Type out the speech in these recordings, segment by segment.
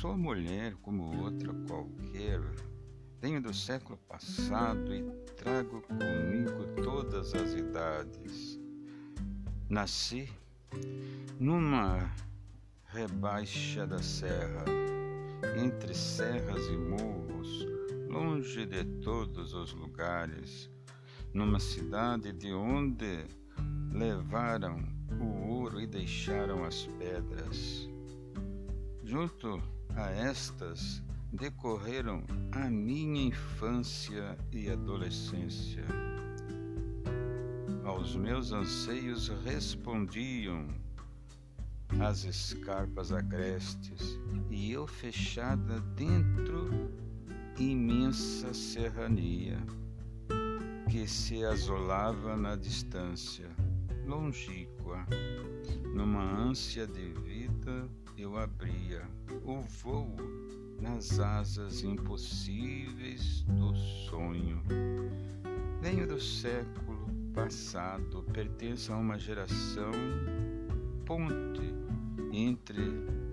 sou mulher como outra qualquer. Venho do século passado e trago comigo todas as idades. Nasci numa rebaixa da serra, entre serras e morros, longe de todos os lugares, numa cidade de onde levaram o ouro e deixaram as pedras. Junto a estas decorreram a minha infância e adolescência. Aos meus anseios respondiam as escarpas agrestes e eu fechada dentro imensa serrania que se azolava na distância, longínqua. Numa ânsia de vida eu abria o voo nas asas impossíveis do sonho. Venho do século passado, pertenço a uma geração ponte entre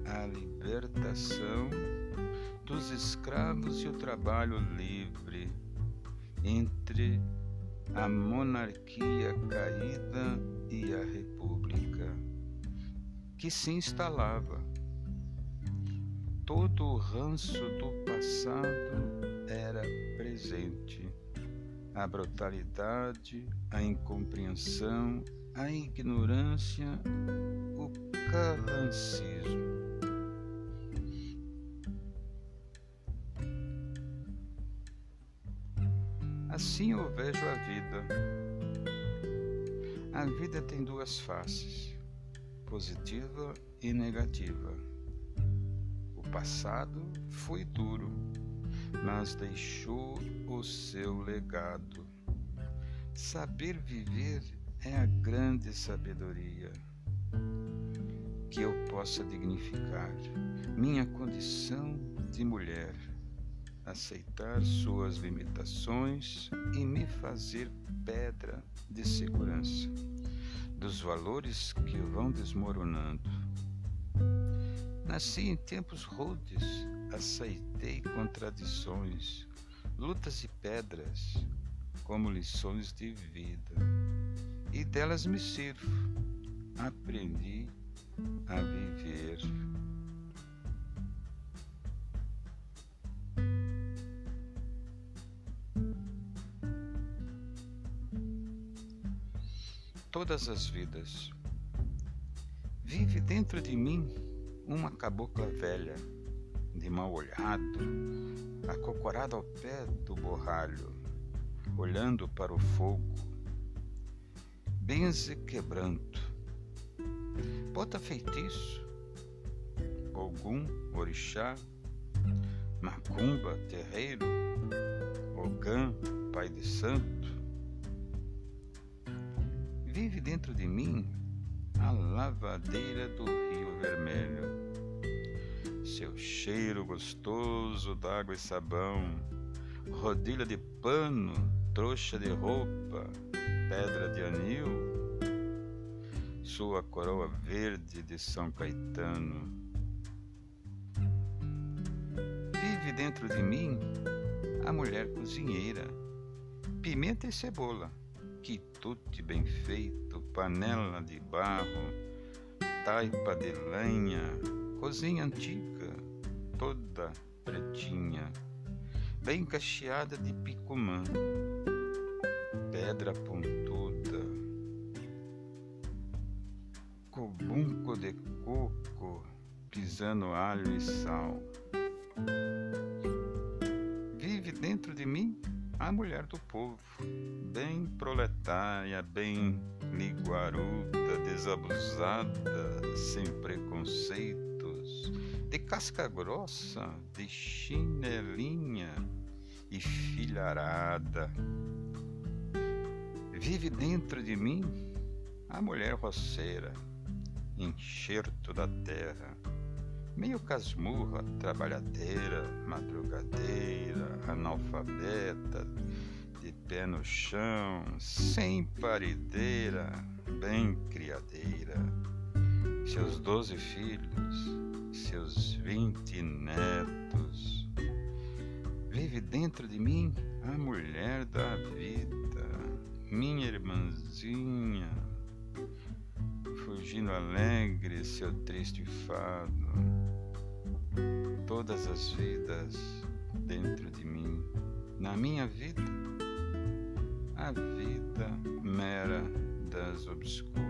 a libertação dos escravos e o trabalho livre, entre a monarquia caída e a república, que se instalava. Todo o ranço do passado era presente. A brutalidade, a incompreensão, a ignorância, o carrancismo. Assim eu vejo a vida. A vida tem duas faces, positiva e negativa. Passado foi duro, mas deixou o seu legado. Saber viver é a grande sabedoria que eu possa dignificar minha condição de mulher, aceitar suas limitações e me fazer pedra de segurança dos valores que vão desmoronando. Nasci em tempos rudes, aceitei contradições, lutas e pedras como lições de vida e delas me sirvo. Aprendi a viver. Todas as vidas. Vive dentro de mim uma cabocla velha, de mal olhado, acocorada ao pé do borralho, olhando para o fogo benze quebranto. Bota feitiço, Ogum, Orixá, Macumba, terreiro, Ogã, Pai de Santo. Vive dentro de mim a lavadeira do Rio Vermelho. Seu cheiro gostoso d'água e sabão, rodilha de pano, trouxa de roupa, pedra de anil, sua coroa verde de São Caetano. Vive dentro de mim a mulher cozinheira, pimenta e cebola, quitute bem feito, panela de barro, taipa de lenha, cozinha antiga, toda pretinha, bem cacheada de picumã pedra pontuda, cobunco de coco, pisando alho e sal. A mulher do povo, bem proletária, bem liguaruda, desabusada, sem preconceitos, de casca grossa, de chinelinha e filharada. Vive dentro de mim a mulher roceira, enxerto da terra, meio casmurra, trabalhadeira, madrugadeira, analfabeta, de pé no chão, sem parideira, bem criadeira. seus doze filhos, seus vinte netos. Vive dentro de mim a mulher da vida, minha irmãzinha, fugindo alegre seu triste fado. Todas as vidas dentro de mim, na minha vida, a vida mera das obscuras